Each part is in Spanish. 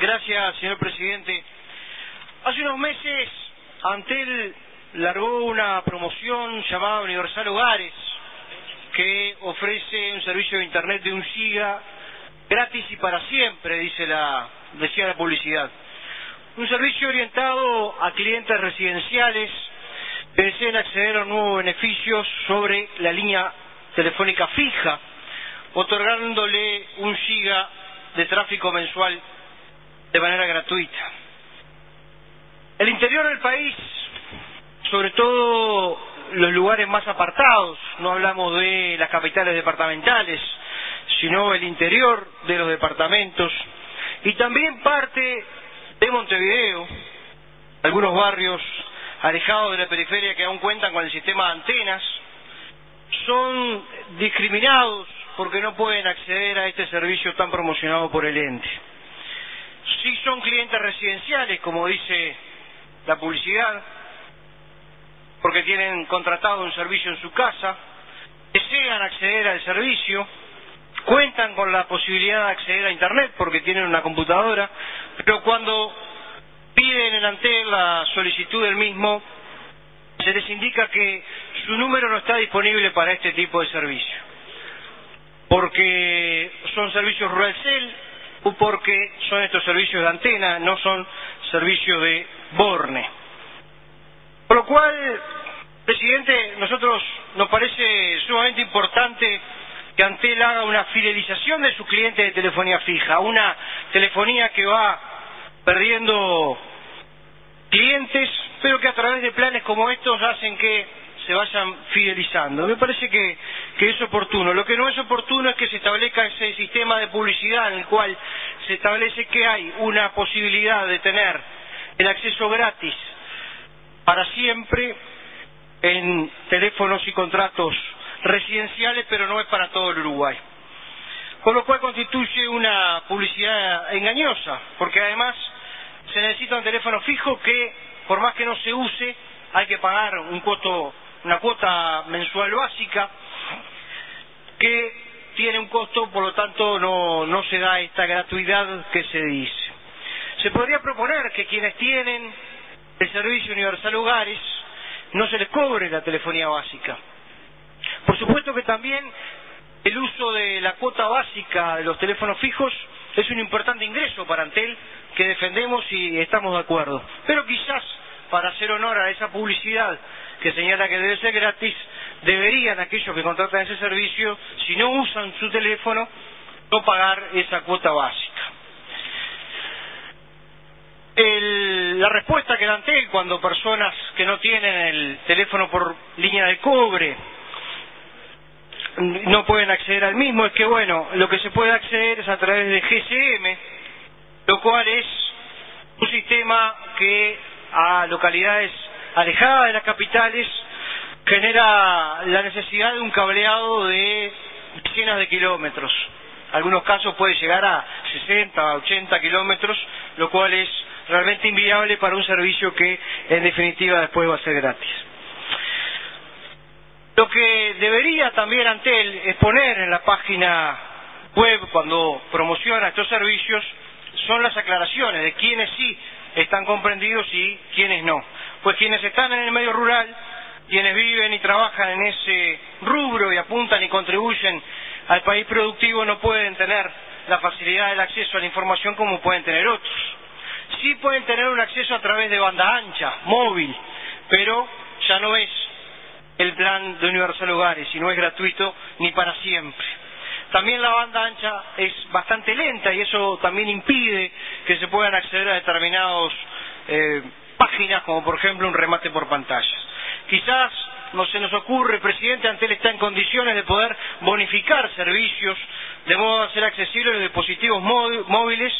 Gracias, señor presidente. Hace unos meses, Antel largó una promoción llamada Universal Hogares, que ofrece un servicio de Internet de un giga gratis y para siempre, dice la, decía la publicidad. Un servicio orientado a clientes residenciales que deseen acceder a nuevos beneficios sobre la línea telefónica fija, otorgándole un giga de tráfico mensual de manera gratuita. El interior del país, sobre todo los lugares más apartados, no hablamos de las capitales departamentales, sino el interior de los departamentos y también parte de Montevideo, algunos barrios alejados de la periferia que aún cuentan con el sistema de antenas, son discriminados porque no pueden acceder a este servicio tan promocionado por el ente. Si son clientes residenciales, como dice la publicidad, porque tienen contratado un servicio en su casa, desean acceder al servicio, cuentan con la posibilidad de acceder a Internet porque tienen una computadora, pero cuando piden en Antel la solicitud del mismo, se les indica que su número no está disponible para este tipo de servicio, porque son servicios Ruralcel o porque son estos servicios de antena, no son servicios de Borne. Por lo cual, presidente, nosotros nos parece sumamente importante que Antel haga una fidelización de sus clientes de telefonía fija, una telefonía que va perdiendo clientes, pero que a través de planes como estos hacen que se vayan fidelizando. Me parece que, que es oportuno. Lo que no es oportuno es que se establezca ese sistema de publicidad en el cual se establece que hay una posibilidad de tener el acceso gratis para siempre en teléfonos y contratos residenciales, pero no es para todo el Uruguay. Con lo cual constituye una publicidad engañosa, porque además se necesita un teléfono fijo que, por más que no se use, hay que pagar un una cuota mensual básica, que tiene un costo, por lo tanto no, no se da esta gratuidad que se dice. Se podría proponer que quienes tienen el servicio universal hogares no se les cobre la telefonía básica. Por supuesto que también el uso de la cuota básica de los teléfonos fijos es un importante ingreso para Antel que defendemos y estamos de acuerdo. Pero quizás, para hacer honor a esa publicidad que señala que debe ser gratis, deberían aquellos que contratan ese servicio, si no usan su teléfono, no pagar esa cuota básica. El, la respuesta que da Antel cuando personas que no tienen el teléfono por línea de cobre no pueden acceder al mismo es que, bueno, lo que se puede acceder es a través de GSM, lo cual es un sistema que a localidades alejadas de las capitales genera la necesidad de un cableado de decenas de kilómetros. Algunos casos puede llegar a 60, 80 kilómetros, lo cual es realmente inviable para un servicio que en definitiva después va a ser gratis. Lo que debería también Antel exponer en la página web cuando promociona estos servicios son las aclaraciones de quiénes sí están comprendidos y quiénes no. Pues quienes están en el medio rural, quienes viven y trabajan en ese rubro y apuntan y contribuyen al país productivo no pueden tener la facilidad del acceso a la información como pueden tener otros. Sí pueden tener un acceso a través de banda ancha, móvil, pero ya no es el plan de Universal Hogares y no es gratuito ni para siempre. También la banda ancha es bastante lenta y eso también impide que se puedan acceder a determinadas eh, páginas, como por ejemplo un remate por pantallas. Quizás no se nos ocurre, presidente, Antel está en condiciones de poder bonificar servicios de modo a ser accesibles los dispositivos móviles,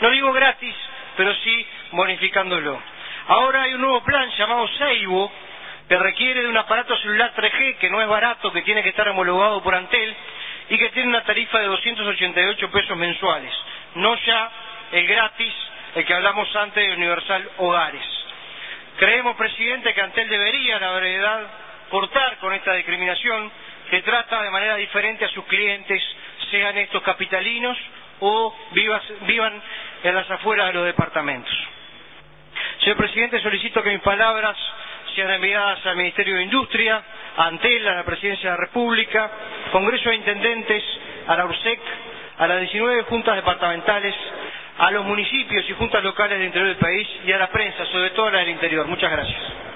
no digo gratis, pero sí bonificándolo. Ahora hay un nuevo plan llamado Seibo, que requiere de un aparato celular 3G que no es barato, que tiene que estar homologado por Antel y que tiene una tarifa de 288 pesos mensuales, no ya el gratis, el que hablamos antes de Universal Hogares. Creemos, presidente, que Antel debería, la verdad, cortar con esta discriminación que trata de manera diferente a sus clientes, sean estos capitalinos o vivan en las afueras de los departamentos. Señor presidente, solicito que mis palabras sean enviadas al Ministerio de Industria, a Antela, a la Presidencia de la República, Congreso de Intendentes, a la URSEC, a las 19 juntas departamentales, a los municipios y juntas locales del interior del país y a la prensa, sobre todo a la del interior. Muchas gracias.